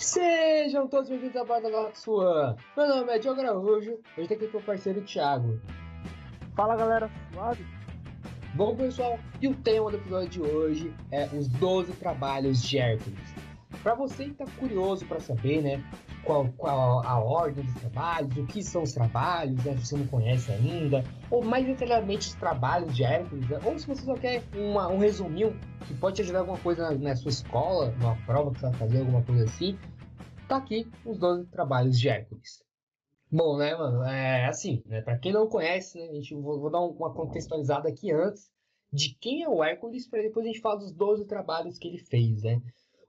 Sejam todos bem-vindos à Borda Galaxua. Meu nome é Diogo Araújo, hoje tá aqui com o parceiro Thiago. Fala galera, suave? Bom pessoal, e o tema do episódio de hoje é os 12 trabalhos de Hércules. Para você que tá curioso para saber, né, qual, qual a ordem dos trabalhos, o que são os trabalhos, né, se você não conhece ainda, ou mais detalhadamente os trabalhos de Hércules, né, ou se você só quer uma, um resuminho que pode te ajudar alguma coisa na, na, sua escola, numa prova que você vai fazer, alguma coisa assim, tá aqui os 12 trabalhos de Hércules. Bom, né, mano, é assim, né, pra quem não conhece, né, a gente vou, vou dar uma contextualizada aqui antes de quem é o Hércules, para depois a gente falar dos 12 trabalhos que ele fez, né.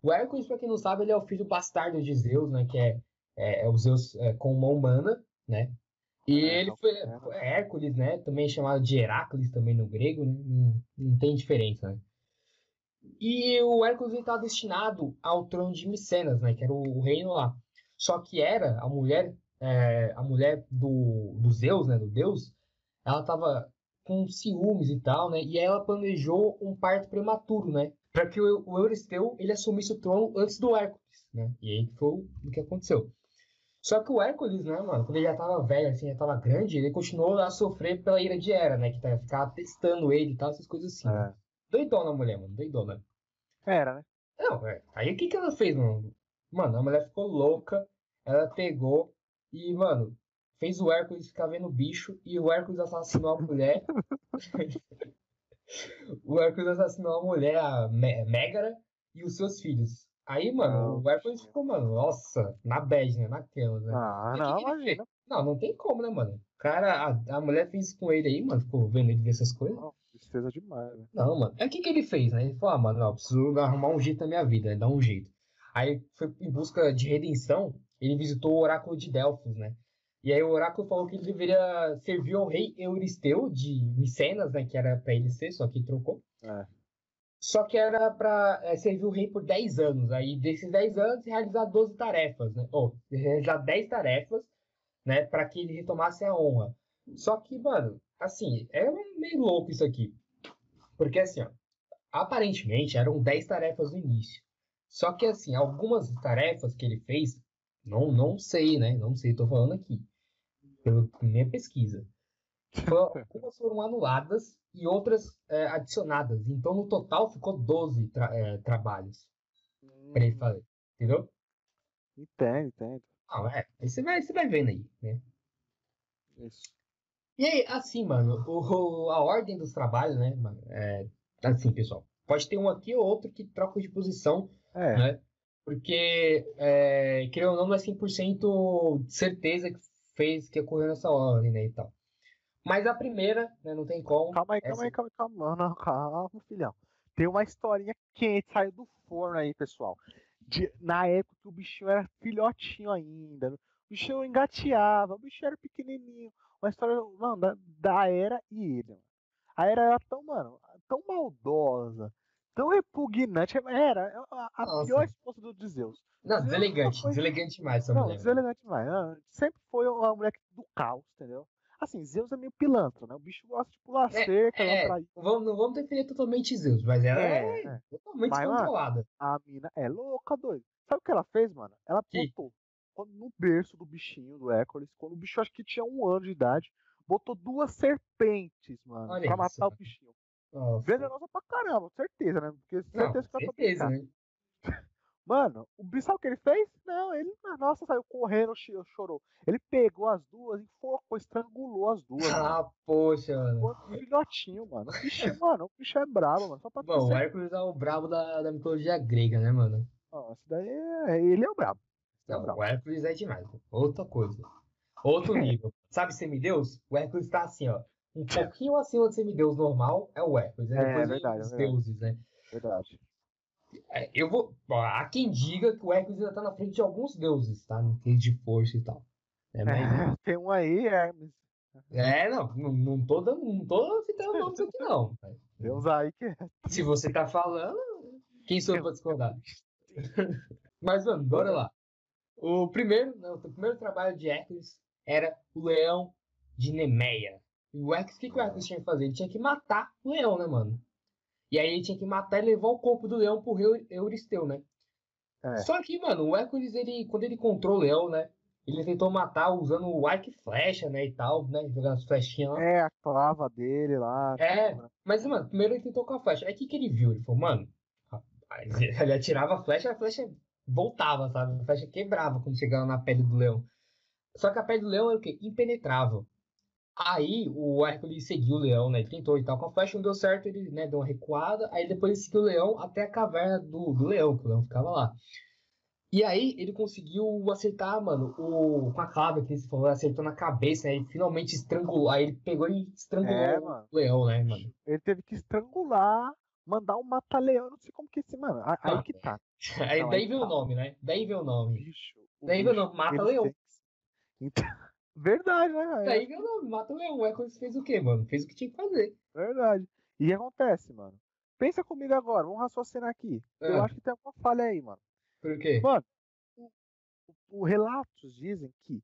O Hércules, para quem não sabe, ele é o filho bastardo de Zeus, né? Que é, é, é o Zeus é, com uma humana, né? E é, ele foi, foi, Hércules, né? Também chamado de Heracles também no grego, né? não, não tem diferença, né? E o Hércules estava destinado ao trono de Micenas, né? Que era o, reino lá. Só que era a mulher, é, a mulher do, do Zeus, né? Do Deus, ela estava com ciúmes e tal, né? E ela planejou um parto prematuro, né? para que o, o Euristeu ele assumisse o trono antes do Hércules, né? E aí foi o que aconteceu. Só que o Hércules, né, mano, quando ele já tava velho, assim, já tava grande, ele continuou a sofrer pela ira de Hera, né? Que tá, ficava testando ele e tal, essas coisas assim. É. Doidona a mulher, mano, doidona. Era, né? Não, é. Aí o que que ela fez, mano? Mano, a mulher ficou louca, ela pegou e, mano, fez o Hércules ficar vendo bicho e o Hércules assassinou a mulher. o Hércules assassinou a mulher, a Megara, e os seus filhos. Aí, mano, o Hércules ficou, mano, nossa, na bad, né? Naquela, né? Ah, não, que imagina. Não, não tem como, né, mano? O cara, a, a mulher fez isso com ele aí, mano, ficou vendo ele ver essas coisas. Não, tristeza demais, né? Não, mano. É o que, que ele fez, né? Ele falou, ah, mano, não, preciso arrumar um jeito na minha vida, né? dar um jeito. Aí foi em busca de redenção, ele visitou o oráculo de Delfos, né? E aí o oráculo falou que ele deveria servir ao rei Euristeu de Micenas, né? Que era para ele ser, só que trocou. É. Só que era para é, servir o rei por 10 anos. Aí desses 10 anos, realizar 12 tarefas, né? Ou realizar 10 tarefas, né? Para que ele retomasse a honra. Só que, mano, assim, é meio louco isso aqui. Porque assim, ó, aparentemente eram 10 tarefas no início. Só que assim, algumas tarefas que ele fez, não, não sei, né? Não sei, tô falando aqui pela minha pesquisa. Algumas foram anuladas e outras é, adicionadas. Então, no total, ficou 12 tra é, trabalhos hum. para ele fazer. Entendeu? Entendo, entendo. Não, é. Aí você vai, você vai vendo aí, né? Isso. E aí, assim, mano, o, a ordem dos trabalhos, né, mano, é assim, pessoal. Pode ter um aqui ou outro que troca de posição, é. né? Porque, é, querendo ou não, não é 100% certeza que fez, que ocorreu nessa ordem, né, e tal. Mas a primeira, né, não tem como. Calma aí, calma aí, calma aí, calma, não, calma, filhão. Tem uma historinha quente, saiu do forno aí, pessoal. De, na época que o bichinho era filhotinho ainda. O bichinho engateava, o bichinho era pequenininho. Uma história, mano, da, da Era e ele. A Era era tão, mano, tão maldosa, tão repugnante. Era a, a pior esposa do Zeus. Não, deselegante, foi... deselegante demais essa não, mulher. Deselegante demais. Sempre foi uma mulher do caos, entendeu? Assim, Zeus é meio pilantra, né? O bicho gosta de pular é, cerca, é, não vamos, não vamos definir totalmente Zeus, mas ela é, é totalmente mas, controlada. a mina é louca, doido. Sabe o que ela fez, mano? Ela botou quando, no berço do bichinho, do Hércules, quando o bicho acho que tinha um ano de idade, botou duas serpentes, mano, Olha pra isso, matar o bichinho. Nossa. Venenosa pra caramba, certeza, né? Porque certeza não, que certeza, né? Mano, o bicho sabe o que ele fez? Não, ele, nossa, saiu correndo, chorou. Ele pegou as duas, enforcou, estrangulou as duas. Ah, mano. poxa, mano. Um filhotinho, mano. O bicho, mano, o bicho é brabo, mano. Só pra Bom, o Hércules é o brabo da, da mitologia grega, né, mano? Nossa, daí é, ele é o brabo. É o, Hércules é demais. Outra coisa. Outro nível. Sabe semideus? O Hércules tá assim, ó. Um pouquinho acima do semideus normal é o Hércules. Né? É, é verdade. Os é verdade. deuses, né? Verdade. É, eu vou. Há quem diga que o Hércules ainda tá na frente de alguns deuses, tá? No quesito de força e tal. É, mas... é, tem um aí, Hermes. É, não, não, não tô dando, não tô citando nomes aqui, não. Deus aí que é. Se você tá falando, quem sou eu pra discordar? Mas, mano, bora lá. O primeiro, né, o primeiro trabalho de Hércules era o leão de Nemeia. E o Hércules, o que, que o Hércules tinha que fazer? Ele tinha que matar o leão, né, mano? E aí ele tinha que matar e levar o corpo do leão pro rei Euristeu, né? É. Só que, mano, o Hércules, ele, quando ele encontrou o leão, né? Ele tentou matar usando o arco e flecha, né? E tal, né? Jogando as flechinhas lá. É, a clava dele lá. É, né? mas, mano, primeiro ele tentou com a flecha. Aí o que, que ele viu? Ele falou, mano, rapaz, ele atirava a flecha, a flecha voltava, sabe? A flecha quebrava quando chegava na pele do leão. Só que a pele do leão era o quê? Impenetrável. Aí o Hércules seguiu o leão, né? Ele tentou e tal com a flecha, não deu certo, ele né, deu uma recuada. Aí depois ele seguiu o leão até a caverna do, do leão, que o leão ficava lá. E aí ele conseguiu acertar, mano, o, com a clave que ele falou, acertou na cabeça, né? Ele finalmente estrangulou. Aí ele pegou e estrangulou é, o leão, né, mano? Ele teve que estrangular, mandar um mata-leão, não sei como que esse, mano. Aí, aí que tá. Aí, daí tá. o nome, né? Daí veio o nome. Bicho, daí veio o nome, mata-leão. Então, verdade, né? Daí veio o nome, mata-leão. É quando fez o quê, mano? Fez o que tinha que fazer. Verdade. E o acontece, mano? Pensa comigo agora, vamos raciocinar aqui. É. Eu acho que tem alguma falha aí, mano. Por quê? Mano, o, o relatos dizem que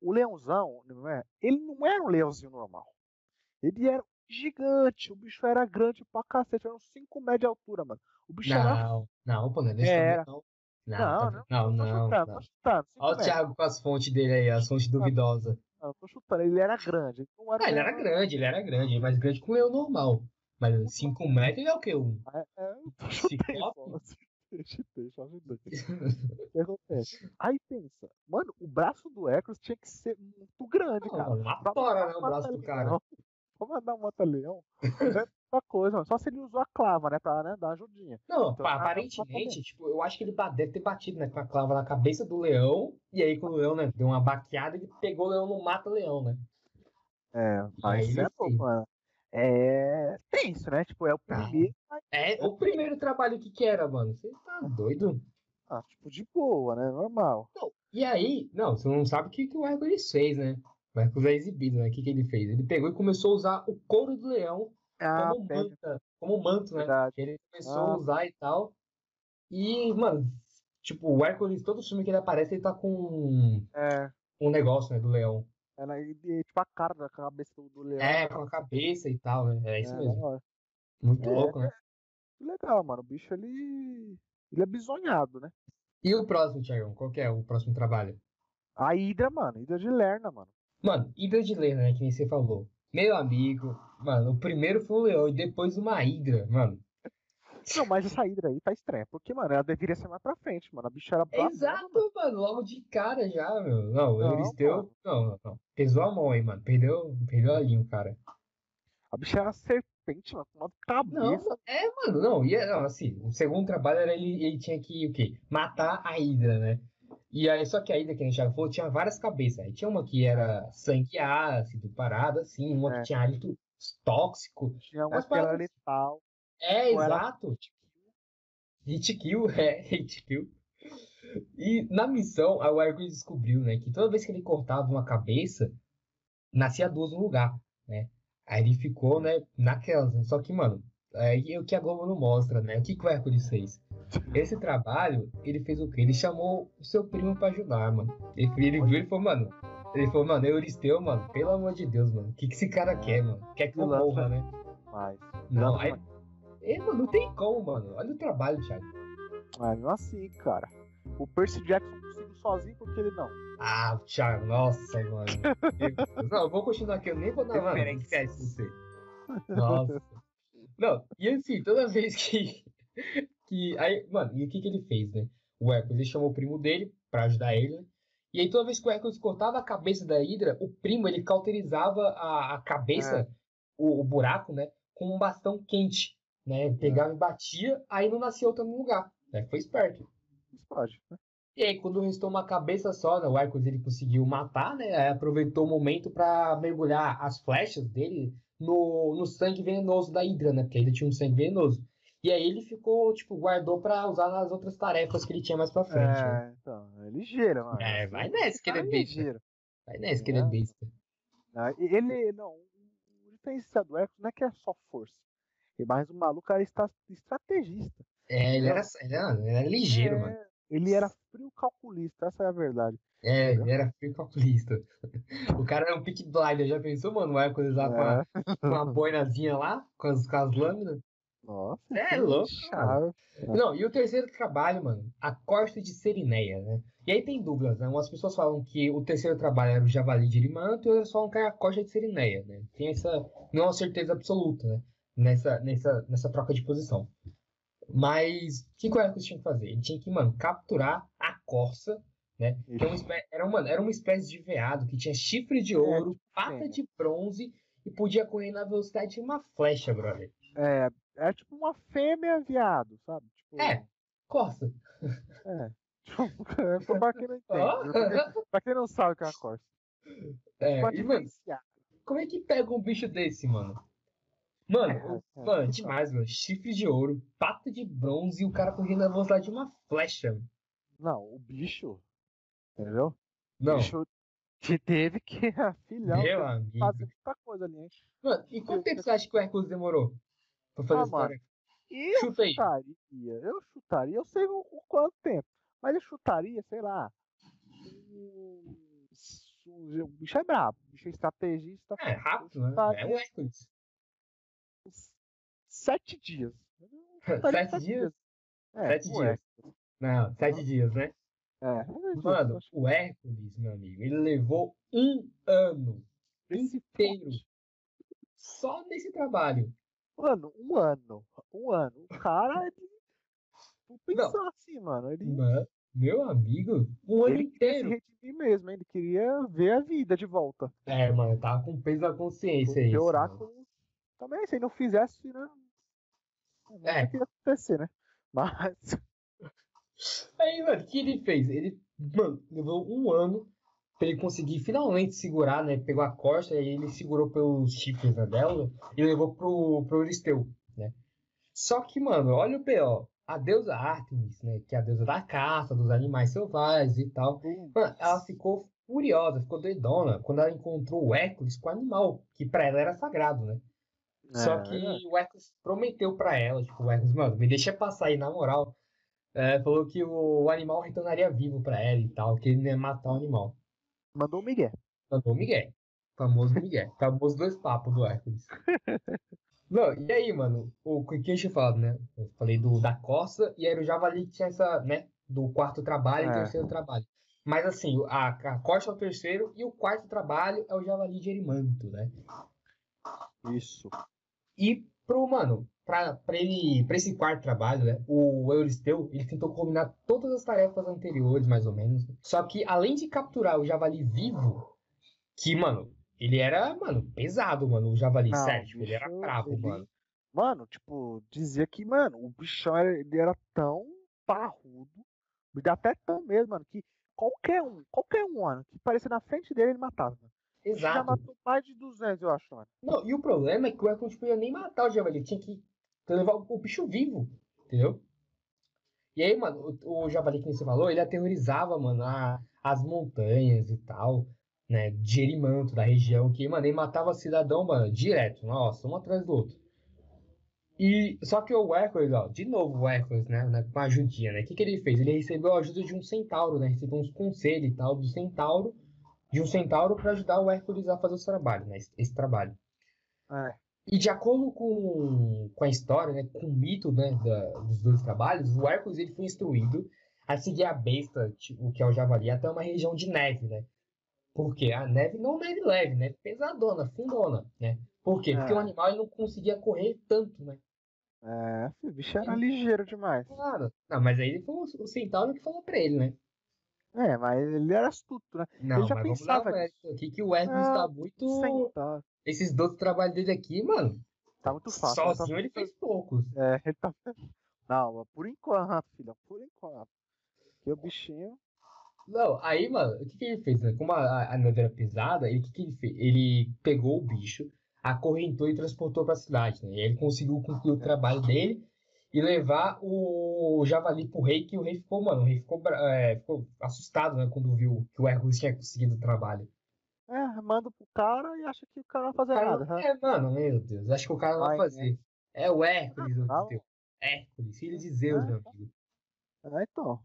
o leãozão, não é? Ele não era um leãozinho normal. Ele era gigante, o bicho era grande pra cacete, era uns 5 metros de altura, mano. O bicho não, era. Não, pô, não é desse era. Não, não, não. Não, não. não, chutando, não. Chutando, Olha o Thiago com as fontes dele aí, as fontes duvidosas. Não, tô chutando, ele era grande. Ele não era ah, ele era grande, ele era grande, mais grande que leão normal. Mas 5 metros é o que? Um... É, é, eu chutei, Deixa, deixa, ajudar. O que acontece? Aí pensa, mano, o braço do Hércules tinha que ser muito grande, não, cara. Fora, né? O braço do cara. Vou mandar um mata-leão. É outra coisa, mano. Só se ele usou a clava, né? Pra né, dar uma ajudinha. Não, então, aparentemente, tipo, eu acho que ele deve ter batido, né? Com a clava na cabeça do leão. E aí, quando o leão, né, deu uma baqueada, ele pegou o leão no mata-leão, né? É, aí é, pô, mano é tenso, né? Tipo, é o primeiro. É o primeiro trabalho que que era, mano. Você tá doido? Ah, tipo, de boa, né? Normal. Não, e aí, não, você não sabe o que, que o Hércules fez, né? Hércules é exibido, né? O que, que ele fez? Ele pegou e começou a usar o couro do leão ah, como, manta, como manto, né? Verdade. Ele começou ah. a usar e tal. E, mano, tipo, o Hércules, todo filme que ele aparece, ele tá com é. um negócio, né, do leão. Ela, e, tipo a cara da cabeça do leão. É, com a cabeça e tal, né? É isso é, mesmo. Muito é, louco, né? Legal, mano. O bicho, ele. Ele é bisonhado, né? E o próximo, Thiago? Qual que é o próximo trabalho? A Hidra, mano. Hidra de Lerna, mano. Mano, Hidra de Lerna, né? Que nem você falou. Meu amigo, mano, o primeiro foi um leão e depois uma Hidra, mano. Não, mas essa Hydra aí tá estranha. Porque, mano, ela deveria ser mais pra frente, mano. A bicha era brava. Exato, mano. mano. Logo de cara já, meu. Não, o Euristeu. Não, não, não. Pesou a mão aí, mano. Perdeu, perdeu a linha, cara. A bicha era serpente, mano. Com uma cabeça. Não, é, mano, não. E, não, assim, o segundo trabalho era ele, ele tinha que, o quê? Matar a Hydra, né? E aí, só que a Hydra, que a gente já falou, tinha várias cabeças. Aí tinha uma que era sangue ácido, parada, assim. Uma é. que tinha hálito tóxico. Tinha uma que era letal. É, exato. Hit kill, é, hit kill. E na missão, o Hércules descobriu, né, que toda vez que ele cortava uma cabeça, nascia duas no lugar, né? Aí ele ficou, né, naquelas, né? Só que, mano, é o que a Globo não mostra, né? O que, que o Hércules fez? Esse trabalho, ele fez o quê? Ele chamou o seu primo pra ajudar, mano. Ele, ele viu e falou, mano, ele falou, mano, Euristeu, mano, pelo amor de Deus, mano, o que, que esse cara quer, mano? Quer que eu morra, né? Mas, não, aí, ele, mano, não tem como, mano. Olha o trabalho, Thiago. Ah, não assim, cara. O Percy Jackson conseguiu sozinho porque ele não. Ah, Thiago, nossa, mano. não, eu vou continuar aqui, eu nem vou dar uma esquece você. Nossa. Não, e assim, toda vez que. Que aí, mano, e o que, que ele fez, né? O Hércules ele chamou o primo dele pra ajudar ele, né? E aí, toda vez que o Hércules cortava a cabeça da Hydra, o primo ele cauterizava a, a cabeça, é. o, o buraco, né? Com um bastão quente né? Pegava e batia, aí não nascia outro no lugar. Né? Foi esperto. Pode, né? E aí, quando restou uma cabeça só, né, o Hércules ele conseguiu matar, né? Aí aproveitou o momento para mergulhar as flechas dele no, no sangue venenoso da Hydra, né? Porque ainda tinha um sangue venenoso. E aí ele ficou, tipo, guardou para usar nas outras tarefas que ele tinha mais pra frente. É, né? então, é ligeiro, mano. É, vai nessa que ele é besta. Vai nessa que ele é besta. Ele, não, o diferencial do Hércules não é que é só força. Mas o maluco era estrategista. É, ele era, ele era, ele era ligeiro, é, mano. Ele era frio calculista, essa é a verdade. É, ele era frio calculista. o cara era um pick blinder, já pensou, mano? O Hércules lá é. com, a, com uma boinazinha lá, com as, com as lâminas. Nossa, É louco, chave. Não, e o terceiro trabalho, mano, a costa de Serineia, né? E aí tem dúvidas, né? Umas pessoas falam que o terceiro trabalho era o javali de Irimanto e outras falam que era a costa de Serineia, né? Tem essa, não é uma certeza absoluta, né? Nessa, nessa, nessa troca de posição. Mas o que, que o Hércules tinha que fazer? Ele tinha que, mano, capturar a corça, né? Que é uma era, uma, era uma espécie de veado que tinha chifre de ouro, tipo pata fêmea. de bronze e podia correr na velocidade de uma flecha, brother. É, é tipo uma fêmea viado, sabe? Tipo, É. Corça. É. Tipo, pra quem não entende. pra quem- Pra quem não sabe o que é uma corça. É, Uma e, mano, diferenciada. como é que pega um bicho desse, mano? Mano, É, é, mano, não. demais, mano. Chifre de ouro, pata de bronze e o cara correndo na velocidade de uma flecha. Não, o bicho. Entendeu? Não, O bicho que teve que afilhar meu amigo. fazer muita coisa ali, hein? Mano, e quanto tempo você acha que o Hércules demorou pra fazer Ah, essa eu Chuta aí. chutaria, eu chutaria, eu sei o, o quanto tempo, mas eu chutaria, sei lá. um- O bicho é brabo, o bicho é estrategista. É, rápido, né? É o Hércules. Sete dias. Chutaria Sete dias? É, Sete o dias. Hércules. Não, sete dias, né? É, sete Mano, acho o Hércules, meu amigo, ele levou um ano esse inteiro forte. só nesse trabalho. Mano, um ano. Um ano. O cara, ele. Vou Não. pensar assim, mano. Ele, Mano, meu amigo, um ano ele queria inteiro. mesmo? Ele queria ver a vida de volta. É, mano, tava com peso na consciência o mano. oráculo também, se ele não fizesse, né? Não É. ia acontecer, né? Mas. Aí, mano, o que ele fez? Ele, mano, levou um ano pra ele conseguir finalmente segurar, né? Pegou a costa e ele segurou pelos chifres né, dela e levou pro, pro Euristeu, né? Só que, mano, olha o B.O. A deusa Artemis, né? Que é a deusa da caça, dos animais selvagens e tal. Mano, ela ficou furiosa, ficou doidona quando ela encontrou o Hércules com o animal, que pra ela era sagrado, né? Só É, que verdade. o Hércules prometeu pra ela, tipo, o Hércules, mano, me deixa passar aí na moral. É, falou que o animal retornaria vivo pra ela e tal, que ele não ia matar o animal. Mandou o Miguel. Mandou o Miguel. Famoso Miguel. Famoso dois papos do Hércules. Não, e aí, mano, o que eu tinha falado, né? Eu falei do, da costa e era o javali que tinha essa, né? Do quarto trabalho e É. terceiro trabalho. Mas assim, a, a costa é o terceiro e o quarto trabalho é o javali de Erimanto, né? Isso. E pro, mano, pra, pra, ele, pra esse quarto trabalho, né, o Euristeu, ele tentou combinar todas as tarefas anteriores, mais ou menos. Só que, além de capturar o javali vivo, que, mano, ele era, mano, pesado, mano, o javali, Não, sério, tipo, ele era bravo, ele- mano. Mano, tipo, dizia que, mano, o bichão era, ele era tão parrudo, me dá até tão medo, mano, que qualquer um, qualquer um, mano, que parecia na frente dele, ele matava. Mano. Ele Já Exato. matou mais de 200, eu acho, mano. Não, e o problema é que o Hércules não podia nem matar o javali, ele tinha que levar o, o bicho vivo, entendeu? E aí, mano, o, o javali que você falou, ele aterrorizava, mano, a- as montanhas e tal, né, de Erimanto, da região, que, mano, ele matava cidadão, mano, direto, nossa, um atrás do outro. E, só que o Hércules, ó, de novo o Hércules, né, né, com a ajudinha, né, o que que ele fez? Ele recebeu a ajuda de um centauro, né, recebeu uns conselhos e tal do centauro, de um centauro para ajudar o Hércules a fazer esse trabalho, né, esse, trabalho. É. E de acordo com, com a história, né, com o mito né, da- dos dois trabalhos, o Hércules ele foi instruído a seguir a besta, tipo, que é o javali, até uma região de neve, né? Porque a neve não neve leve, neve pesadona, fundona, né? Por quê? Porque É. o animal ele não conseguia correr tanto, né? É, o bicho era ligeiro demais. Claro. Não, mas aí foi o, o centauro que falou pra ele, né? É, mas ele era astuto, né? Não, já mas vamos pensava mérito aqui que o Hércules Ah, tá muito... Esses dois trabalhos dele aqui, mano, Tá muito fácil. né? sozinho Tá- ele fez poucos. É, ele tá. Não, por enquanto, filha, por enquanto. Porque o bichinho. Não, aí, mano, o que, que ele fez, né? Como a, a- a neve era pesada, ele, o que, que ele fez? Ele pegou o bicho, acorrentou e transportou pra cidade, né? E aí ele conseguiu concluir o trabalho dele e levar o javali pro rei, que o rei ficou, mano, o rei ficou, é, ficou assustado, né? Quando viu que o Hércules tinha conseguido o trabalho. É, manda pro cara e acha que o cara não vai fazer cara nada. né? é, mano, meu Deus, acho que o cara não vai Vai, fazer. É o Hércules, o Não. teu. Hércules, filho de Zeus, É. meu amigo. É, então.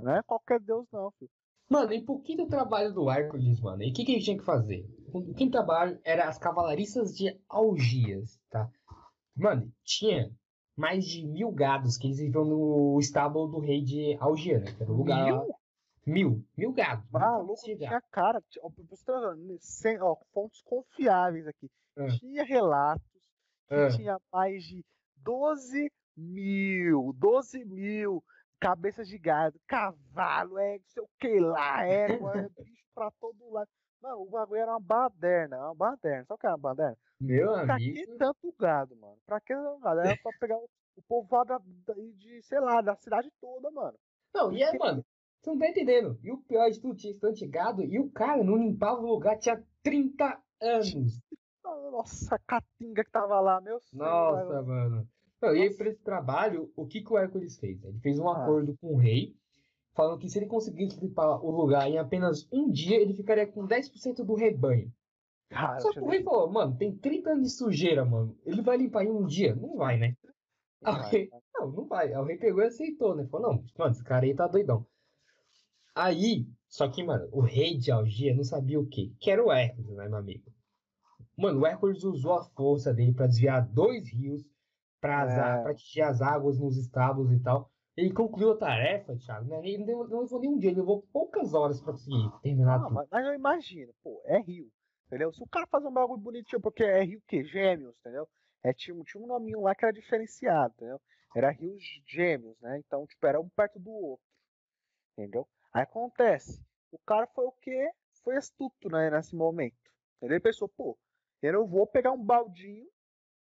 Não é qualquer deus, não, filho. Mano, e por que do trabalho do Hércules, mano? E o que, que ele tinha que fazer? O quinto trabalho era as cavalaristas de Algias, tá? Mano, tinha mais de mil gados que eles viviam no estábulo do rei de Algia, né? Que era o lugar Mil? lá. Mil. Mil gados. Maluco, de tinha cara. ó, sem- ó, fontes confiáveis aqui. Ah. Tinha relatos que Ah. tinha mais de 12 mil, 12 mil cabeças de gado, cavalo, é não sei o que lá, égua, é bicho pra todo lado. Mano, o bagulho era uma baderna, uma baderna. Sabe o que era uma baderna? Meu Pra amigo. que tanto gado, mano? Pra que tanto gado? Era pra pegar o, o povoado de, sei lá, da cidade toda, mano. Não, e é, mano, você não tá entendendo. E o pior de tudo, tinha estante gado e o cara não limpava o lugar, tinha 30 anos. Nossa, a caatinga que tava lá, meu. Nossa, mano. Não, e aí, Nossa. pra esse trabalho, o que, que o Hércules fez? Ele fez um Ah. acordo com o rei, falando que se ele conseguisse limpar o lugar em apenas um dia, ele ficaria com 10% do rebanho. Cara, Só que o rei falou, mano, tem 30 anos de sujeira, mano. Ele vai limpar em um dia? Não vai, né? Ah, ok. Não, não vai. Aí o rei pegou e aceitou, né? Falou, não, mano, esse cara aí tá doidão. Aí, só que, mano, o rei de Algia não sabia o quê? Que era o Hércules, né, meu amigo? Mano, o Hércules usou a força dele pra desviar dois rios, pra, azar, É. pra atingir as águas nos estábulos e tal. Ele concluiu a tarefa, Thiago, né? Ele não levou- não levou nem um dia, ele levou poucas horas pra conseguir terminar Não, tudo. mas, mas eu imagino, pô, é rio. Entendeu? Se o cara fazer um bagulho bonitinho, porque é rio o quê? Gêmeos, entendeu? É, tinha, um- tinha um nominho lá que era diferenciado, entendeu? Era rios gêmeos, né? Então, tipo, era um perto do outro. Entendeu? Aí acontece. O cara foi o quê? Foi astuto, né, nesse momento. Entendeu? Ele pensou, pô, eu não vou pegar um baldinho,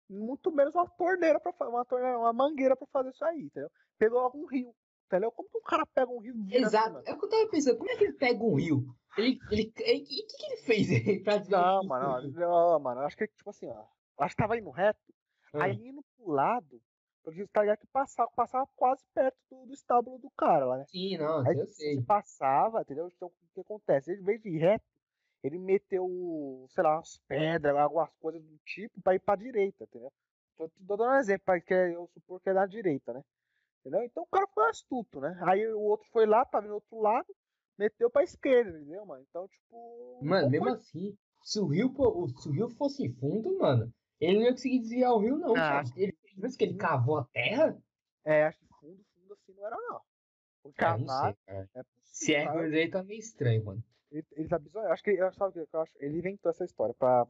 muito menos uma torneira para uma torneira, uma mangueira pra fazer isso aí, entendeu? Pegou algum rio, entendeu? Como que um cara pega um rio assim, Exato. É o que eu tava pensando. Como é que ele pega um rio? Ele. ele, ele- e o que, que ele fez aí pra Não, mano, não, mano, eu acho que, tipo assim, ó, acho que tava indo reto, Ah. aí indo pro lado, porque tá ligado que passava, passava quase perto do, do estábulo do cara lá, né? Sim, não, Aí eu se sei. passava, entendeu? Então o que acontece? Ele, vez de reto, ele meteu, sei lá, umas pedras, algumas coisas do tipo pra ir pra direita, entendeu? Tô, tô dando um exemplo, que é- eu supor que é da direita, né? Entendeu? Então o cara foi astuto, né? Aí o outro foi lá, tava no outro lado, meteu pra esquerda, entendeu, mano? Então, tipo. Mano, mesmo foi- assim, se o rio, se o rio fosse fundo, mano, ele não ia conseguir desviar o rio, não, Ah, Thiago. Ele, viu que ele cavou a terra? É, acho que fundo, fundo assim não era, não. O cavalo sei, cara. é Se é. Hércules aí, tá meio estranho, mano. Ele, ele tá bizonho. Acho que eu sabe o que eu acho? Ele inventou essa história pra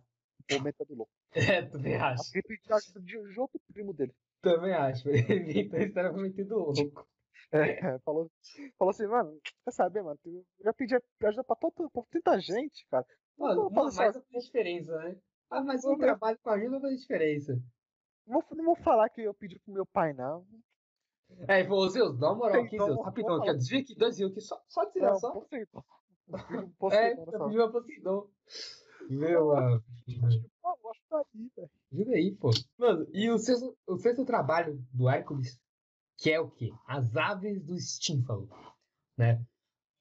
pôr meta do louco. É, acho. Acho que ele pediu ajuda de outro primo dele. Também acho. Ele inventou a história pra meter do louco. É, falou, falou assim, mano, quer saber, mano? Eu já pedi ajuda pra, todo, pra tanta gente, cara. Não Mano, vou fazer mas não faz diferença, né? Ah, mas Vou um trabalho com ajuda faz diferença. Não vou, não vou falar que eu pedi pro meu pai, não. É, falou, Zeus, dá uma moral aqui, Então, Zeus. vou Rapidão, aqui, ó, desvia aqui, dois aqui, só, só desviar, Não, só. Pedi um É, eu pedi Poseidon. Meu amigo. Daí, velho. Jura aí, pô. Mano, e o sexto, o sexto trabalho do Hércules, que é o quê? As aves do estínfalo, né?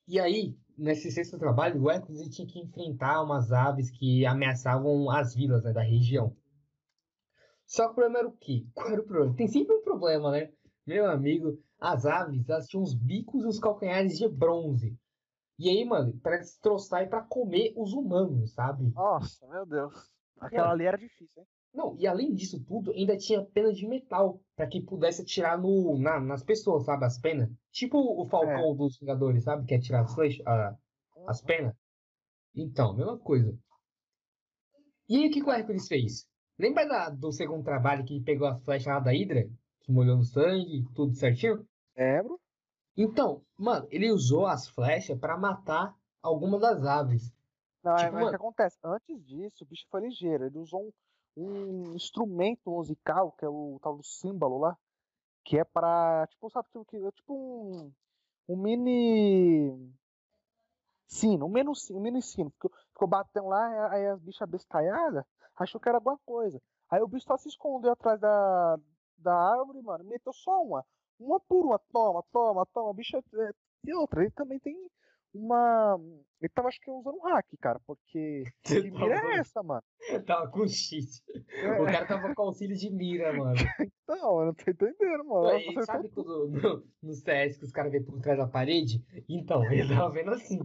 E aí, nesse sexto trabalho, o Hércules tinha que enfrentar umas aves que ameaçavam as vilas né, da região. Só que o problema era o quê? Qual era o problema? Tem sempre um problema, né? Meu amigo, as aves, elas tinham os bicos e os calcanhares de bronze. E aí, mano, para destroçar e para comer os humanos, sabe? Nossa, meu Deus. Aquela ali era difícil, hein? Não, e além disso tudo, ainda tinha pena de metal para que pudesse atirar no, na- nas pessoas, sabe? As penas. Tipo o Falcão dos Vingadores, sabe? Que atira as, flechas, a- as penas. Então, mesma coisa. E aí, o que, que o Hércules fez? Lembra da- do segundo trabalho que pegou as flechas lá da Hydra? Que molhou no sangue, tudo certinho? Lembro. Então, mano, ele usou as flechas para matar algumas das aves. Não, é, Tipo, mas o que acontece? Antes disso, o bicho foi ligeiro. Ele usou um, um instrumento musical, que é o tal do símbolo lá, que é pra, tipo, sabe, tipo, que- tipo um, um mini sino, um mini, sino, um mini sino. Ficou, ficou batendo lá, aí as bichas bestalhadas achou que era alguma coisa. Aí o bicho só se escondeu atrás da, da árvore, mano, meteu só uma. Uma por uma, toma, toma, toma. O bicho é... E outra, ele também tem uma. Ele tava, acho que, usando um hack, cara, porque. Que mira é essa, mano? Tava com cheat. É, O cara tava com auxílio de mira, mano. então, eu não tô entendendo, mano. Aí, sabe quando no, no CS que os caras vêem por trás da parede? Então, ele tava vendo assim.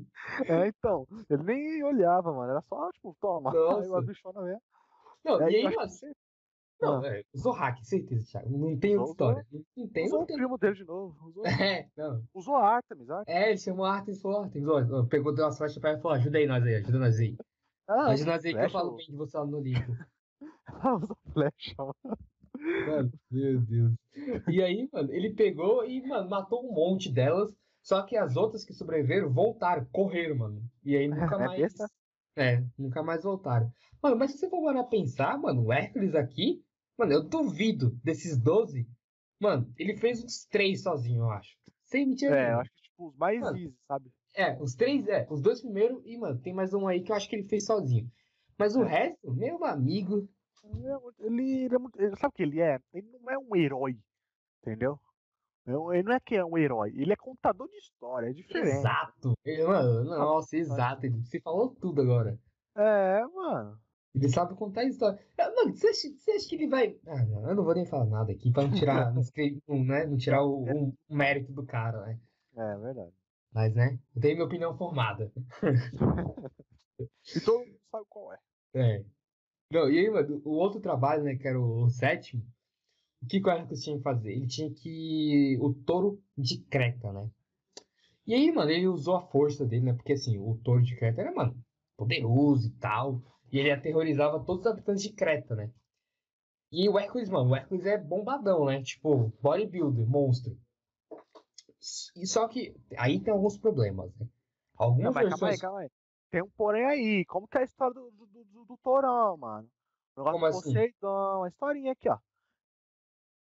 É, então. Ele nem olhava, mano. Era só, tipo, toma. Aí Nossa. uma bichona mesmo. Não, É, e aí, mano, que Não, é, usou hack, certeza, Thiago. Não tem outra história. Não, não tem, Usou não o tem. primo dele de novo. Usou, É, não. usou Artemis, Artemis. É, ele chamou Artemis e falou, Artemis, ó, pegou, deu umas flechas pra ele e falou, ajuda aí nós aí, ajuda nós aí. Ah, ajuda nós aí que eu flecha, falo o- bem de você lá no livro. usou flecha, mano. Mano, meu Deus. E aí, mano, ele pegou e, mano, matou um monte delas. Só que as outras que sobreviveram voltaram, correram, mano. E aí nunca É mais. É, nunca mais voltaram. Mano, mas se você for parar a pensar, mano, o Hércules aqui, mano, eu duvido desses 12. Mano, ele fez uns três sozinho, eu acho. Sem mentira. É, eu acho que tipo, os mais Mano. easy, sabe? É, os três, é, os dois primeiros, e, mano, tem mais um aí que eu acho que ele fez sozinho. Mas o É. resto, meu amigo. Ele, é ele, ele é ele- sabe o que ele é? Ele não é um herói. Entendeu? Não- Ele não é que é um herói, ele é contador de história, é diferente. Exato. Ele, mano, nossa, exato. Ele, você falou tudo agora. É, mano. Ele sabe contar história. Mano, você acha, você acha que ele vai. Ah, não, eu não vou nem falar nada aqui pra não tirar, não, né, não tirar o, o mérito do cara, né? É verdade. Mas, né, eu tenho minha opinião formada. E todo mundo sabe qual é. É. Não, e aí, mano, o outro trabalho, né, que era o, o sétimo, o que, que o Hércules tinha que fazer? Ele tinha que. O touro de Creta, né? E aí, mano, ele usou a força dele, né? Porque assim, o touro de Creta era, mano, poderoso e tal. E ele aterrorizava todos os habitantes de Creta, né? E o Hércules, mano, o Hércules é bombadão, né? Tipo, bodybuilder, monstro. E só que aí tem alguns problemas, né? Algumas Não, mas calma aí, versões. calma aí. Tem um porém aí. Como que é a história do, do, do, do- Torão, mano? O negócio Como do assim? Poseidon, a historinha aqui, ó.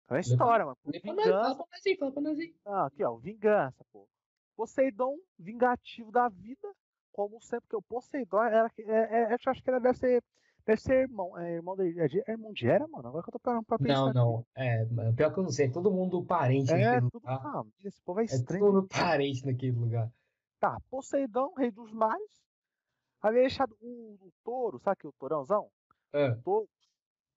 É uma história, mano. Por Fala pra nós, fala Vingança. pra nós aí, fala pra nós aí. Ah, aqui, ó. Vingança, pô. Poseidon, vingativo da vida. Como sempre, porque o Poseidon era. É, é, eu acho que ele deve ser. Deve ser irmão. É irmão de. É, é irmão de Hera, mano? Agora que eu tô parando pra pensar. Não, não. É, pior que eu não sei. É todo mundo parente É, naquele tudo lugar. família. Esse povo é É estranho. todo mundo parente naquele lugar. Tá, Poseidon, rei dos mares. Havia deixado o, o touro, sabe que o tourãozão? Ah, Tô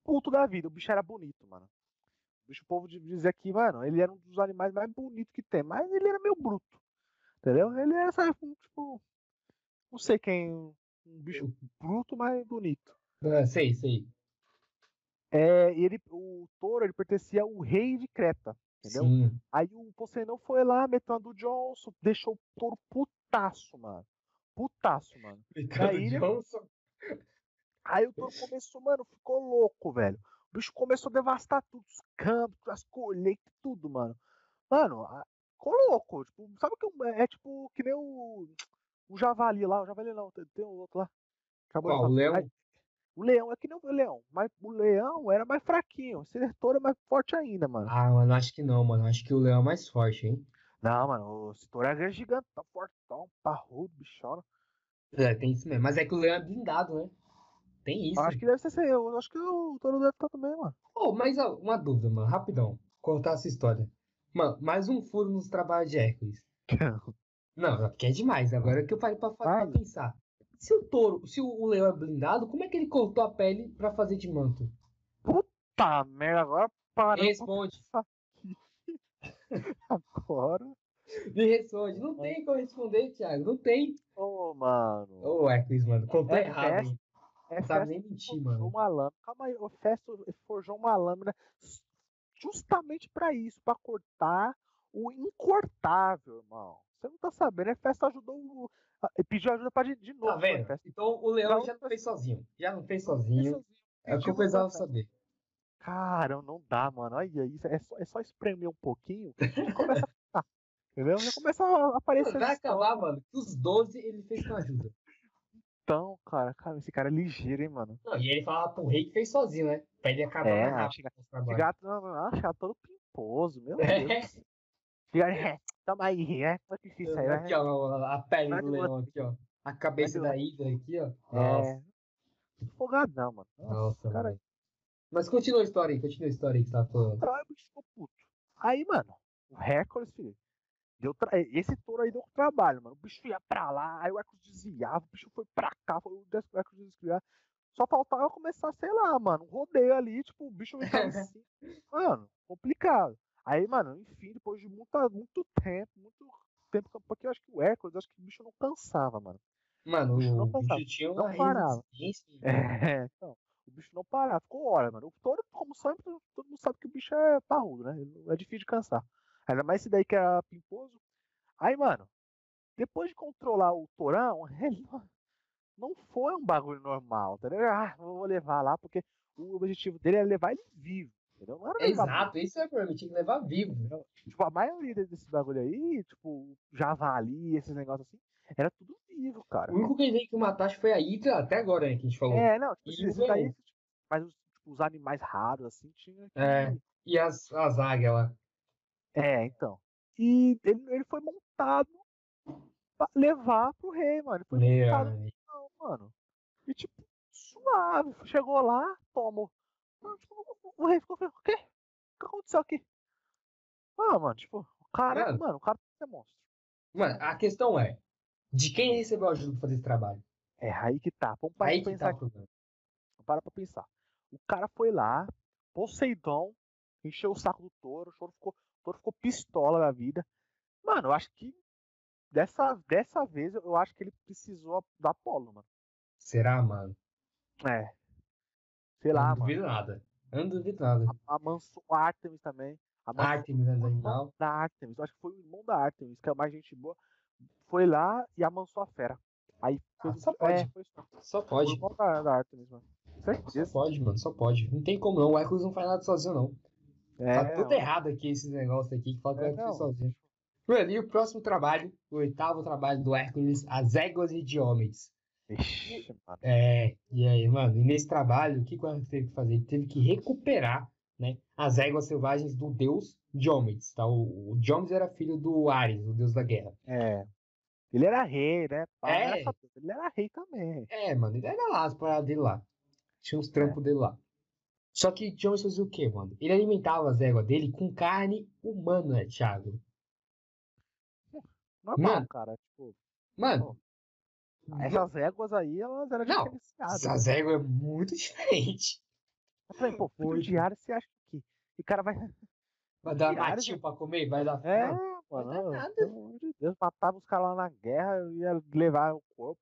puto da vida. O bicho era bonito, mano. O bicho, o povo dizia aqui, mano, ele era um dos animais mais bonitos que tem. Mas ele era meio bruto. Entendeu? Ele era, sabe, tipo. Não sei quem. Um bicho bruto, mas bonito. ah, sei, sei. É, ele, o touro, ele pertencia ao rei de Creta. Entendeu? Sim. Aí o Poseidon foi lá, meteu a do Johnson, deixou o touro putaço, mano. Putaço, mano. Ilha- Johnson. Aí o touro começou, mano, ficou louco, velho. O bicho começou a devastar tudo, os campos, as colheitas, tudo, mano. Mano, ficou louco. Tipo, sabe que é, é tipo que nem o, o javali lá, o javali não, tem, tem um outro lá. Acabou Qual, o leão? Aí, o leão é que nem o leão, mas o leão era mais fraquinho. Esse touro é mais forte ainda, mano. Ah, mano, acho que não, mano. Acho que o leão é mais forte, hein? Não, mano, esse touro é gigantão, fortão, parrudo, bichona. É, tem isso mesmo. Mas é que o leão é blindado, né? Tem isso. Acho que deve ser eu acho que o touro deve estar também, mano. Pô, mas uma dúvida, mano. Rapidão. Contar essa história. Mano, mais um furo nos trabalhos de Hércules. Não, porque é demais. Agora que eu parei pra, pra pensar. Se o touro, se o leão é blindado, como é que ele cortou a pele pra fazer de manto? Tá, merda, agora para. Responde. Agora. Me responde. Não tem como responder, Thiago. Não tem. Ô, mano. Ô, Hércules, mano. Contou É errado, festa, hein? É Não sabe nem mentir, mano. Uma lâmina. Calma aí, o Festo forjou uma lâmina justamente pra isso, pra cortar o incortável, irmão. Você não tá sabendo, a Festo ajudou o. e Pediu ajuda pra de, de novo. Tá vendo? Então o leão Não, já não fez sozinho. Já não fez Sozinho, sozinho. É o que eu precisava saber. Cara, não dá, mano. Olha isso. É só, é só espremer um pouquinho e começa a ficar. Entendeu? Já começa a aparecer. Vai acabar, mano. que Os 12 ele fez com ajuda. Então, cara, cara, esse cara é ligeiro, hein, mano. Não, e ele falava pro rei que fez sozinho, né? Pra ele acabar É, rápido chega- gato, não, chega todo pimposo, meu É. Deus. Fica, é, toma aí, é. Que difícil aí, Aqui, ó, a pele do leão aqui, ó. A cabeça da de hidra aqui, ó. Nossa, É. Folgadão, mano. nossa, cara mano. Mas continua a história aí, continua a história aí que você tava falando. Então aí o bicho ficou puto. Aí, mano, o Hércules, filho, deu tra- esse touro aí deu trabalho, mano. O bicho ia pra lá, aí o Hércules desviava, o bicho foi pra cá, foi o Hércules desviava. Só faltava começar, sei lá, mano, um rodeio ali, tipo, o bicho ficava assim. Mano, complicado. Aí, mano, enfim, depois de muita, muito tempo, muito tempo, porque eu acho que o Hércules, eu acho que o bicho não cansava, mano. Mano, Bicho não o passava, bicho tinha não parava. É, então. O bicho não parava, ficou hora, mano. O touro, como sempre, todo mundo sabe que o bicho é parrudo, né? É difícil de cansar. Ainda mais esse daí que era pimposo. Aí, mano, depois de controlar o Torão, ele não foi um bagulho normal, tá ligado? Ah, vou levar lá, porque o objetivo dele era levar ele vivo. Entendeu? Não era Exato, isso é pra mim, tinha que levar vivo. Entendeu? Tipo, a maioria desse bagulho aí, tipo, javali, esses negócios assim, era tudo vivo, cara. O único que ele veio que acho que foi a Hydra até agora, né, que a gente falou. É, não, tipo, E esses o daí, tipo, mas os, tipo, os animais raros, assim, tinha que... É. E as, as águias lá. É, então. E ele, ele foi montado pra levar pro rei, mano. Ele foi Meu, montado não, mano. E tipo, suave. Chegou lá, tomou. O- rei ficou o quê? O que aconteceu aqui? Ah, mano, tipo, o cara, Mano. mano, o cara é monstro. Mano, a questão é, de quem recebeu ajuda pra fazer esse trabalho? É aí que tá. Vamos parar Aí pra que pensar tá aqui. Para pra pensar. O cara foi lá, Poseidon, encheu o saco do touro, o touro ficou, o touro ficou pistola da vida. Mano, eu acho que dessa, dessa vez eu acho que ele precisou do Apolo, mano. Será, mano? É. Sei lá, não mano. duvido nada. Eu não duvido nada. A Manso a Artemis também. A Manso- Artemis é o irmão animal. da Artemis. Eu acho que foi o irmão da Artemis, que é mais gente boa. Foi lá e amansou a fera. Aí Ah, o- só pode. É, foi isso. Só O pode. irmão da, da Artemis, mano. Só Certeza. pode, mano. Só pode. Não tem como não. O Hércules não faz nada sozinho, não. É, tá tudo errado aqui, esses negócios aqui, que fala que o É, Hércules não. sozinho. Mano, e o próximo trabalho, o oitavo trabalho do Hércules, as éguas e Diomedes. Ixi. É, e aí, mano, e nesse trabalho, o que o Hércules teve que fazer? Ele teve que recuperar, né, as éguas selvagens do deus Diomedes, tá? O, o Diomedes era filho do Ares, o deus da guerra. É. Ele era rei, né? Era É. só- Ele era rei também. É, mano, ele era lá, as paradas dele lá. Tinha uns trampos dele lá. Só que Diomedes fazia o quê, mano? Ele alimentava as éguas dele com carne humana, Thiago. Normal, Mano. cara. Tipo, Mano, essas éguas aí, elas eram Não, diferenciadas. essas éguas é muito diferente. Eu falei, pô, filho de Ares, você acha que. E o cara vai. Vai dar Diário, matinho pra comer? Vai dar É, fome? mano. dar nada. Pelo amor de Deus, matava os caras lá na guerra e ia levar o corpo.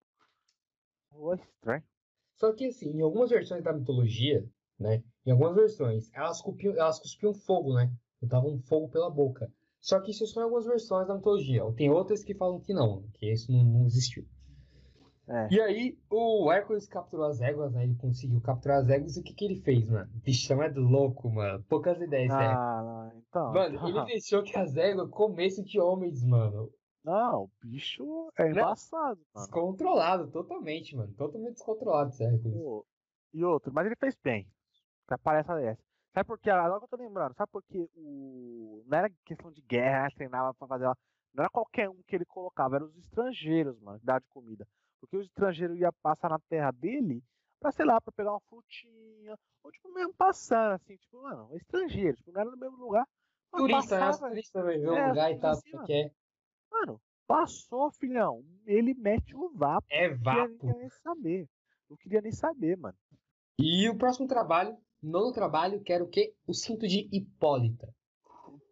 Pô, estranho. Só que assim, em algumas versões da mitologia, né? Em algumas versões, elas cuspiam, elas cuspiam fogo, né? Botavam fogo pela boca. Só que isso é em algumas versões da mitologia. Tem outras que falam que não, que isso não, não existiu. É. E aí, o Hércules capturou as éguas, né? Ele conseguiu capturar as éguas e o que, que ele fez, mano? Bichão é louco, mano. Poucas ideias, né? Ah, não, então. Mano, ele deixou que as éguas comessem de homens, mano. Não, o bicho é embaçado, mano. Descontrolado, totalmente, mano. Totalmente descontrolado esse Hércules. Pô, E outro, mas ele fez bem. Que aparece dessa. Sabe por quê? Agora que eu tô lembrando, sabe por que o. Não era questão de guerra, né, treinava pra fazer lá. Não era qualquer um que ele colocava, eram os estrangeiros, mano, que dava de comida. Porque os estrangeiros iam passar na terra dele pra, sei lá, pra pegar uma frutinha. Ou tipo, mesmo passando, assim, tipo, mano, estrangeiro, tipo, não era no mesmo lugar. Turista, né? Passava, turistas vai ver o É, lugar e tal, assim, que é. Mano, passou, filhão. Ele mete o vapo. É Não queria vapo. nem saber. Não queria nem saber, mano. E o próximo trabalho, nono trabalho, que era o quê? O cinto de Hipólita.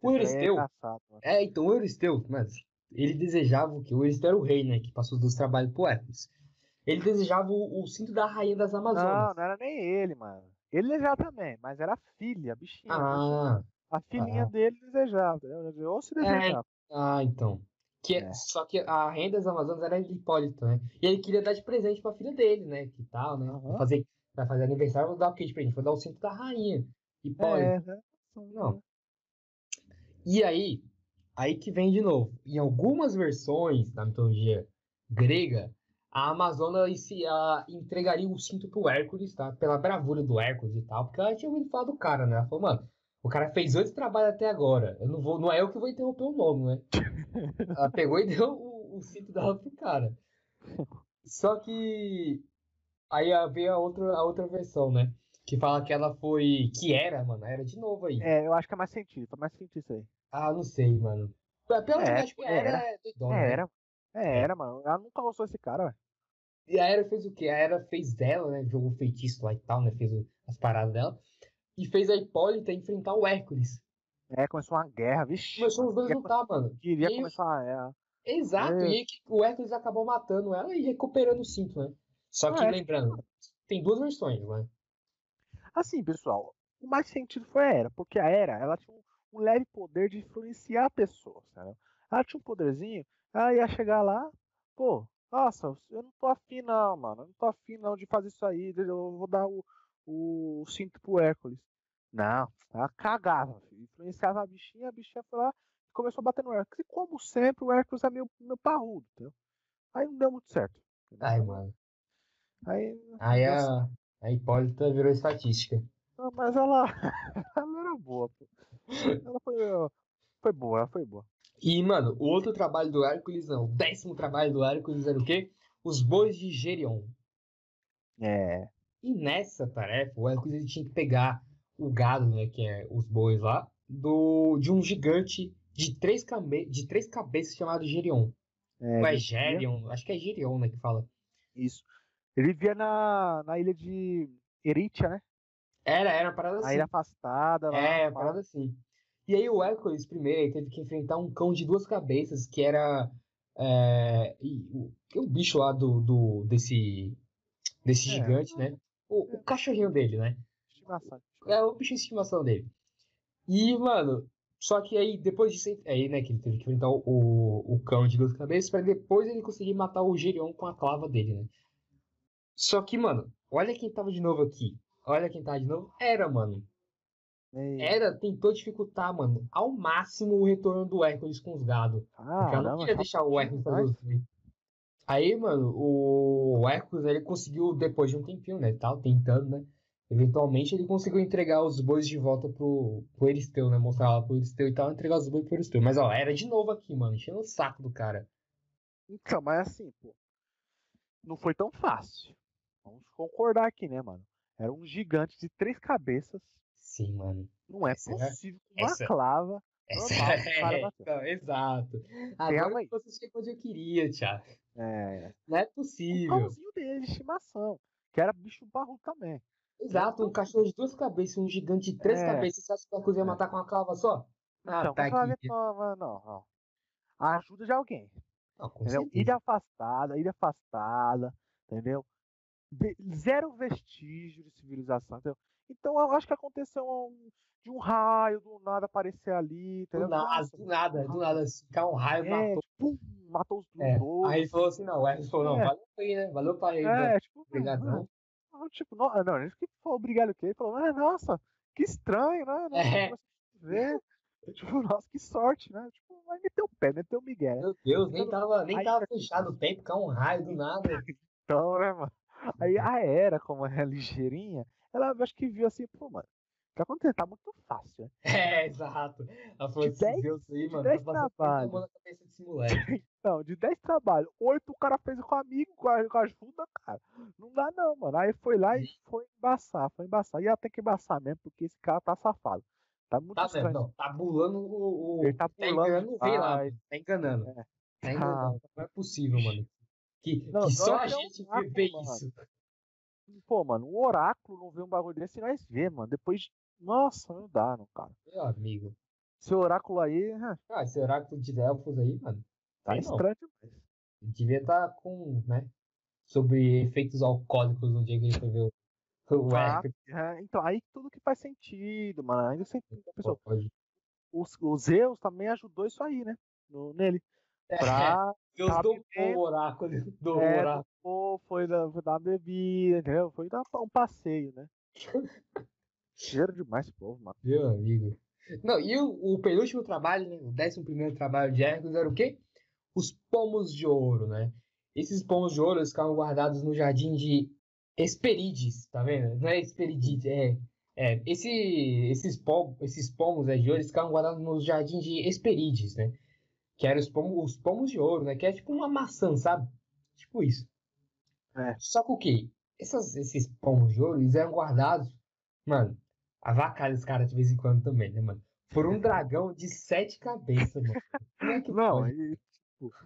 O É Euristeu, mano. é, então o Euristeu, mas ele desejava o quê? O Euristeu era o rei, né, que passou dos trabalhos pro Hércules. Ele desejava o, o cinto da rainha das Não, Amazonas. não era nem ele, mano. Ele desejava também, mas era a filha, a bichinha. Ah, A filhinha ah. dele desejava, entendeu? Ou se desejava. ah, então. Que, é- É. Só que a rainha das Amazonas era de Hipólita, né? E ele queria dar de presente pra filha dele, né? Que tal, né? Aham. Pra fazer, pra fazer aniversário, vou dar o quê de presente? Vou dar o cinto da rainha. É, né? Não. E aí, aí que vem de novo. Em algumas versões da mitologia grega, a Amazona se, ela entregaria o cinto pro Hércules, tá? Pela bravura do Hércules e tal, porque ela tinha ouvido falar do cara, né? Ela falou, mano, o cara fez oito trabalhos até agora. Eu não vou, não é eu que vou interromper o nono, né? ela pegou e deu o, o cinto dela pro cara. Só que aí a- veio a outra, a outra versão, né? Que fala que ela foi. Que era, mano. Era de novo aí. É, eu acho que é mais sentido, faz mais sentido isso aí. Ah, não sei, mano. Pelo É, acho que a Era era. é doidona, É, né? era. É, era, mano. Ela nunca gostou desse cara, velho. E a Era fez o quê? A Era fez dela, né? Jogou feitiço lá e tal, né? Fez o- as paradas dela. E fez a Hipólita enfrentar o Hércules. É, começou uma guerra, vixi. Começou os dois a lutar, mano. queria E começar uma guerra. Exato. É. E o Hércules acabou matando ela e recuperando o cinto, né? Só que, Ah, é. lembrando, tem duas versões, né? Assim, pessoal, o mais sentido foi a Era, porque a Era, ela tinha um, um leve poder de influenciar pessoas, sabe? Ela tinha um poderzinho, ela ia chegar lá, pô, nossa, eu não tô afim não, mano, eu não tô afim não de fazer isso aí, eu vou dar o, o cinto pro Hércules. Não, ela cagava, filho. influenciava a bichinha, a bichinha foi lá e começou a bater no Hércules. E como sempre, o Hércules é meio, meio parrudo, entendeu? Aí não deu muito certo. entendeu? Ai, mano. Aí, Aí a, a Hipólita virou estatística. Ah, mas ela, ela era boa, pô. Ela foi, foi boa, ela foi boa. E, mano, o outro trabalho do Hércules, não. O décimo trabalho do Hércules era o quê? Os bois de Gerion. É. E nessa tarefa, o Hércules tinha que pegar o gado, né, que é os bois lá, do, de um gigante de três, cabe, de três cabeças chamado Gerion. é Ou é ele via- Gerion? Acho que é Gerion, né, que fala. Isso. Ele via na, na ilha de Eritia, né? Era, era uma parada assim. ilha afastada. Lá, É, uma parada assim. E aí o Hércules, primeiro, ele teve que enfrentar um cão de duas cabeças, que era é, e o, que é o bicho lá do, do desse, desse É. gigante, né? O, o cachorrinho dele, né? Estimação. É o bicho de estimação dele. E, mano, só que aí, depois disso, aí, né, que ele teve que enfrentar o, o, o cão de duas cabeças, pra depois ele conseguir matar o Gerion com a clava dele, né? Só que, mano, olha quem tava de novo aqui. Olha quem tava de novo. Era, mano. Ei, Era, tentou dificultar, mano, ao máximo o retorno do Hércules com os gados. Porque eu não queria tá deixar o Hércules fazer os. Aí, mano, o Hércules, ele conseguiu, depois de um tempinho, né, tal, tentando, né, eventualmente ele conseguiu entregar os bois de volta pro, pro Euristeu, né, mostrar lá pro Euristeu e tal, entregar os bois pro Euristeu. Mas, ó, era de novo aqui, mano, enchendo o saco do cara. Então, mas assim, pô. Não foi tão fácil. Vamos concordar aqui, né, mano? Era um gigante de três cabeças. Sim, mano. Não é Essa era- possível com uma essa- clava. Essa Normal, o é, então, exato. Agora você chegou onde eu queria, Thiago. É. Não é Um possível. cãozinho dele, de estimação. Que era bicho barro também. Exato, um cachorro de duas cabeças, um gigante de três É. cabeças. Você acha que a coisa ia matar com uma clava só? Ah, então, tá aqui. não, não, não, não. A ajuda de alguém. Não, com Entendeu? Ilha afastada, ilha afastada, entendeu? Zero vestígio de civilização, entendeu? Então eu acho que aconteceu um, de um raio, do nada aparecer ali, Do entendeu? nada, Nossa, do nada, do nada, assim, cai um raio, é, matou. tipo, pum, matou os É. dois. Aí ele falou assim, não, o Hermes falou, não, É. valeu aí, né? Valeu pra ele, né? É, tipo, Obrigadão. não, não, tipo, não, não, ele falou obrigado o quê? Ele falou, ah, nossa, que estranho, né? Nossa, É. comecei a ver. Tipo, nossa, que sorte, né? Tipo, vai meter o pé, meteu o Miguel. né? Meu Deus, nem tava, nem Aí- tava fechado o tempo, caiu um raio do nada. Então, né, mano? Aí a Era, como é ligeirinha, ela acho que viu assim, pô, mano, aconteceu? Tá muito fácil, né? É, exato. Ela falou, De esses dez- Deus aí, de mano, tá trabalhos. tanta mão na cabeça desse moleque. Não, de 10 trabalhos, 8 o cara fez com amigo, com a, com ajuda, cara. Não dá não, mano. Aí foi lá e foi embaçar, foi embaçar. E ela tem que embaçar mesmo, porque esse cara tá safado. Tá muito Tá estranho. vendo? Não, tá bulando o. o Ele tá pulando enganando o rei lá. Tá enganando. É. Tá enganando. Não é possível, mano. Que, Não, que só a é um gente vê, mano. isso. Pô, mano, o oráculo não vê um bagulho desse e nós vê, mano. Depois. de- Nossa, não dá, não, cara. Meu amigo. Esse oráculo aí, ah, esse oráculo de Delfos aí, mano. tá Sei estranho demais. Devia estar com, né? Sobre efeitos alcoólicos no dia que ele foi ver o, Hércules. é, então, aí tudo que faz sentido, mano. Ainda sem pessoa. Os, o Zeus também ajudou isso aí, né? No, nele. Pra. Deus tá dopou o oráculo do É, oráculo. Foi, dar, foi dar uma bebida, entendeu? Foi dar um passeio, né? Cheiro demais povo, mano. Meu amigo. Não, e o, o penúltimo trabalho, né? O décimo primeiro trabalho de Hércules era o quê? Os pomos de ouro, né? Esses pomos de ouro ficavam guardados no jardim de Hesperides, tá vendo? Não é Hesperides, é. é esse, esses, pom, esses pomos né, de ouro ficavam guardados no jardim de Hesperides, né? Que eram os pomos, os pomos de ouro, né? Que é tipo uma maçã, sabe? Tipo isso. É. Só que o quê? Essas, esses pomos de ouro, eles eram guardados, mano, avacalha os caras de vez em quando também, né, mano? Por um dragão de sete cabeças, mano. Como é que Não, e,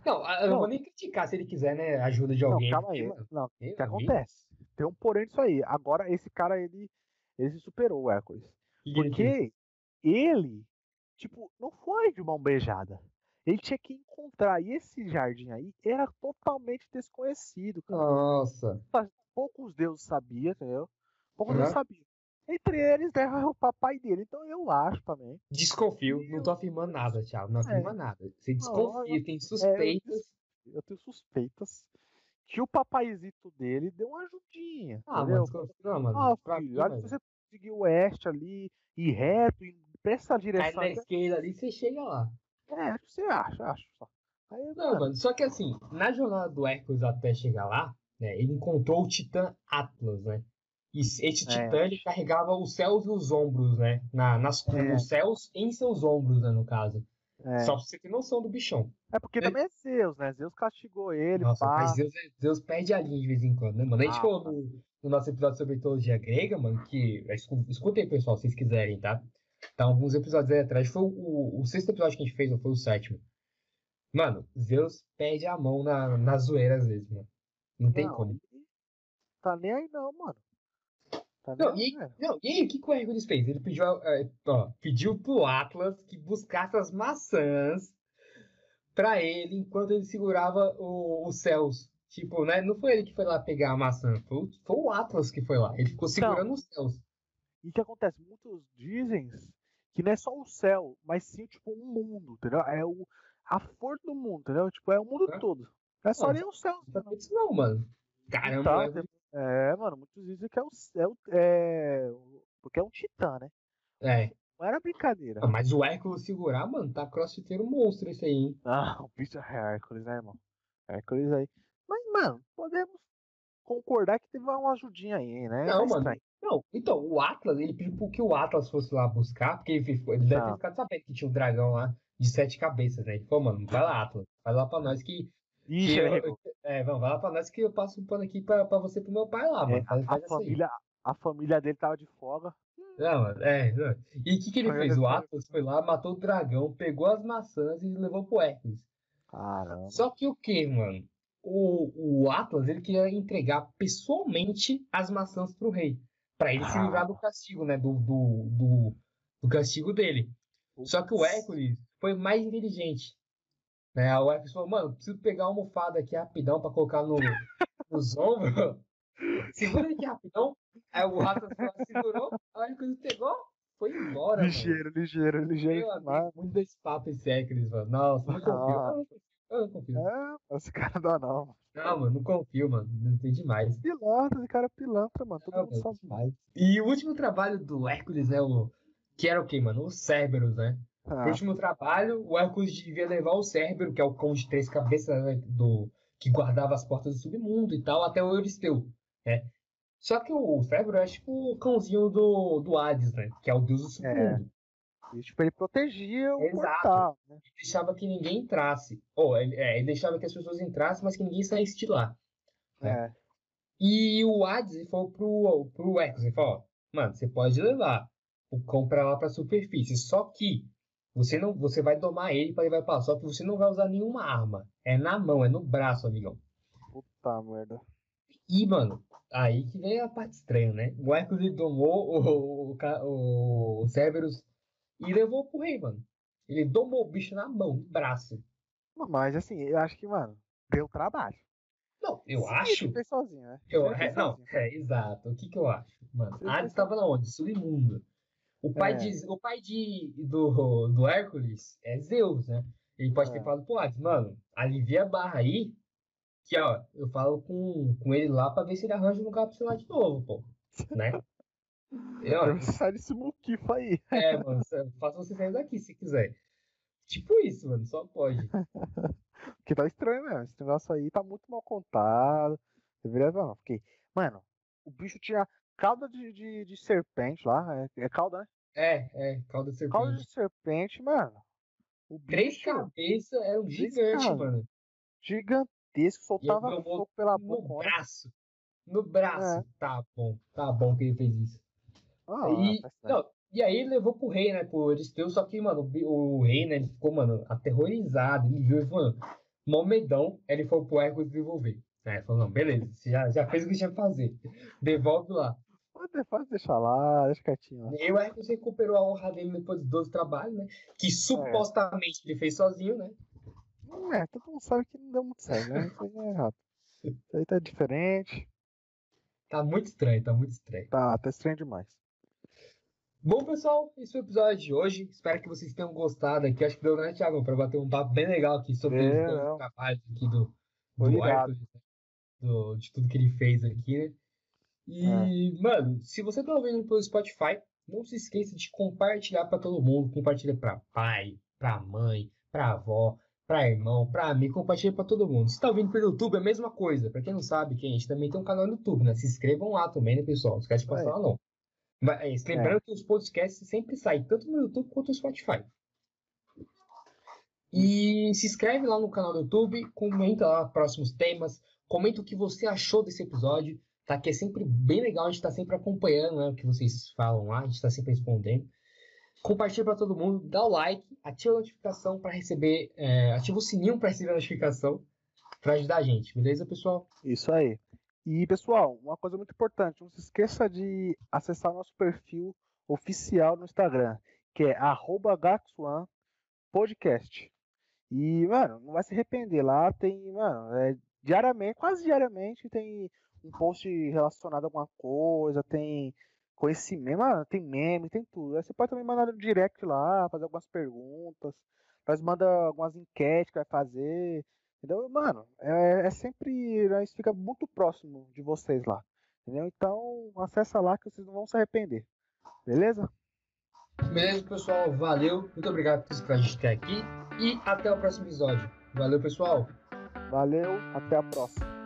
Não, eu não Não. vou nem criticar se ele quiser, né? Ajuda de não, alguém. calma porque, aí. mano, Não, o que amigo, acontece? Tem um porém disso aí. Agora, esse cara, ele, ele se superou, o Hércules. que que ele? Porque ele, tipo, não foi de mão beijada. Ele tinha que encontrar. E esse jardim aí era totalmente desconhecido, cara. Nossa. Poucos deuses sabiam, entendeu? Poucos deuses Aham. sabiam. Entre eles é o papai dele. Então eu acho também. Desconfio, não tô afirmando nada, Thiago. Não afirma É. nada. Você Não, desconfia, eu- tem É, eu, suspeitas. tenho- eu tenho suspeitas que o papaizito dele deu uma ajudinha. Ah, entendeu? mano, desconfia, mano. Ah, filho, olha, mano, se você seguir o oeste ali, ir reto, e pra essa direção. na aí, esquerda ali, você chega lá. É, você acha, acho só. Aí, Não, mano, só que assim, na jornada do Hércules até chegar lá, né, ele encontrou o Titã Atlas, né? E esse É. Titã, ele carregava os céus e os ombros, né? Na, nas, É. Os céus em seus ombros, né, no caso. é. Só pra você ter noção do bichão. É porque ele- também é Zeus, né? Zeus castigou ele, Nossa, pá. mas Deus, Deus perde a linha de vez em quando, né, mano? A gente Ah, falou no, no nosso episódio sobre mitologia grega, mano, que. escu- Escutem, pessoal, se vocês quiserem, tá? Tá alguns episódios aí atrás. Foi o, o, o sexto episódio que a gente fez, ou foi o sétimo? Mano, Zeus perde a mão na, na zoeira às vezes, mano. Não tem Não, como. Tá nem aí não, mano. Tá Não, nem e, aí, não, e aí, o que, que o Hércules fez? Ele pediu, ó, pediu pro Atlas que buscasse as maçãs pra ele enquanto ele segurava o- os céus. Tipo, né? Não foi ele que foi lá pegar a maçã, foi, o- foi o Atlas que foi lá. Ele ficou segurando os céus. E o que acontece? Muitos dizem que não é só o céu, mas sim, tipo, um mundo, entendeu? É o, a força do mundo, entendeu? Tipo, é o mundo É. todo. Não é só Não, nem o céu. Não sabia disso não, mano. Caramba, o Hércules- É, mano, muitos dizem que é o, é o é, o- porque é um titã, né? é. Não era brincadeira. Ah, Mas o Hércules segurar, mano, tá crossfiteiro monstro esse aí, hein? Não, o bicho é Hércules, né, irmão? Hércules aí. Mas, mano, podemos concordar que teve uma ajudinha aí, né? Não, É mano. estranho. Não, então, o Atlas, ele pediu pro que o Atlas fosse lá buscar, porque ele, ele deve ter Não. ficado sabendo que tinha um dragão lá de sete cabeças, né? Ele falou, mano, vai lá, Atlas, vai lá pra nós que. Ixi, que eu- é, vamos, vai lá pra nós que eu passo um pano aqui pra, pra você e pro meu pai lá, mano. É, Faz, a, aí. família, a família dele tava de folga. Não, mano, é. não. E o que, que ele fez? O Atlas foi lá, matou o dragão, pegou as maçãs e levou pro Hércules. Caramba. Só que o que, mano? O, o Atlas, ele queria entregar pessoalmente as maçãs pro rei. Pra ele se Ah. livrar do castigo, né? Do, do, do, do castigo dele. Só que o Hércules foi mais inteligente. Né? O Hércules falou, mano, preciso pegar uma almofada aqui rapidão pra colocar no, nos ombros. Segura aqui rapidão. Aí o Atlas segurou, o Hércules pegou, foi embora, mano. Ligeiro, ligeiro, ligeiro Meu amigo, muito desse papo esse Hércules, mano. Nossa, confio. Ah. Eu não confio. É, esse cara não dá não. mano. Não, mano, não confio, mano. Não tem demais. Pilantra, esse cara é pilantra, mano. Todo Não, mundo sabe. demais. E o último trabalho do Hércules, né? O... Que era o quê, mano? O Cerberus, né? Ah, No último trabalho, o Hércules devia levar o Cérbero, que é o cão de três cabeças, né, do... que guardava as portas do submundo e tal, até o Euristeu, né? Só que o Cérbero é tipo o cãozinho do, do Hades, né? Que é o deus do submundo. E, tipo, ele protegia o Exato. portal, né? Ele deixava que ninguém entrasse. Ou, ele, é, ele deixava que as pessoas entrassem, mas que ninguém saísse de lá. É. É. E o Hades ele falou pro, pro Hércules, ele falou, mano, você pode levar o cão pra lá pra superfície, só que você não, você vai domar ele pra levar pra lá, só que você não vai usar nenhuma arma. É na mão, é no braço, amigão. Puta merda. E, mano, aí que vem a parte estranha, né? O Hércules ele domou o, o, o, o Cerberus e levou pro rei, mano. Ele domou o bicho na mão, no braço. Mas assim, eu acho que, mano, deu trabalho. Não, eu Sim, acho Ele fez sozinho, né? Eu, é, não, sozinho. é, exato. O que que eu acho? Mano, Ele Hades estava na onde? Submundo. O pai, É. de, o pai de, do, do Hércules é Zeus, né? Ele pode ter É. falado pro Hades, mano, alivia a barra aí, que ó, eu falo com, com ele lá pra ver se ele arranja um lugar pra você lá de novo, pô. Né? Eu, Deve sair desse muquifo aí. é, mano, faça você sair daqui se quiser. Tipo isso, mano, só pode. Porque tá estranho mesmo. Esse negócio aí tá muito mal contado. Deveria ver, não. Porque, mano, o bicho tinha cauda de, de, de serpente lá. É, é cauda, né? É, é, calda de Cauda serpente. de serpente, mano. Três cabeças era um gigante, caras. mano. gigantesco, soltava fogo pela No boca. olha. braço. No braço. É. Tá bom, tá bom que ele fez isso. Ah, não, e aí ele levou pro rei, né? Pro Euristeu, só que, mano, o rei, né? Ele ficou, mano, aterrorizado. Ele viu e falou, mó medão. Ele foi pro Hércules devolver. Aí ele falou, não, beleza, você já, já fez o que tinha que fazer. Devolve lá. Pode, deixar lá, deixa quietinho lá. E o Hércules recuperou a honra dele depois de 12 trabalhos, né? Que supostamente ele fez sozinho, né? É, todo mundo sabe que não deu muito certo, né? Isso aí é errado. Isso aí tá diferente. Tá muito estranho, tá muito estranho. Tá, tá estranho demais. Bom, pessoal, esse foi o episódio de hoje. Espero que vocês tenham gostado aqui. Acho que deu, né, Thiago, para bater um papo bem legal aqui sobre é, os trabalhos aqui do, do Hércules, né? do, de tudo que ele fez aqui, né? E, é. mano, se você tá ouvindo pelo Spotify, não se esqueça de compartilhar para todo mundo. Compartilha para pai, para mãe, para avó, para irmão, para amigo, compartilha para todo mundo. Se tá ouvindo pelo YouTube, é a mesma coisa. Para quem não sabe, quem a gente também tem um canal no YouTube, né? Se inscrevam lá também, né, pessoal? Não esquece de passar é. lá, não. É, lembrando é. que os podcasts sempre saem, tanto no YouTube quanto no Spotify. E se inscreve lá no canal do YouTube, comenta lá próximos temas, comenta o que você achou desse episódio, tá? Que é sempre bem legal, a gente tá sempre acompanhando né, o que vocês falam lá, a gente tá sempre respondendo. Compartilha para todo mundo, dá o like, ativa a notificação para receber, é, ativa o sininho para receber a notificação, para ajudar a gente, beleza, pessoal? Isso aí. E, pessoal, uma coisa muito importante, não se esqueça de acessar nosso perfil oficial no Instagram, que é @gatsuan_podcast. E, mano, não vai se arrepender. Lá tem, mano, é, diariamente, quase diariamente, tem um post relacionado a alguma coisa, tem conhecimento, mano, tem meme, tem tudo. Aí você pode também mandar no direct lá, fazer algumas perguntas. Nós manda algumas enquetes que vai fazer. Entendeu? Mano, é, é sempre. Isso fica muito próximo de vocês lá. Entendeu? Então, acessa lá que vocês não vão se arrepender. Beleza? Beleza, pessoal. Valeu. Muito obrigado por estar aqui aqui. E até o próximo episódio. Valeu, pessoal. Valeu. Até a próxima.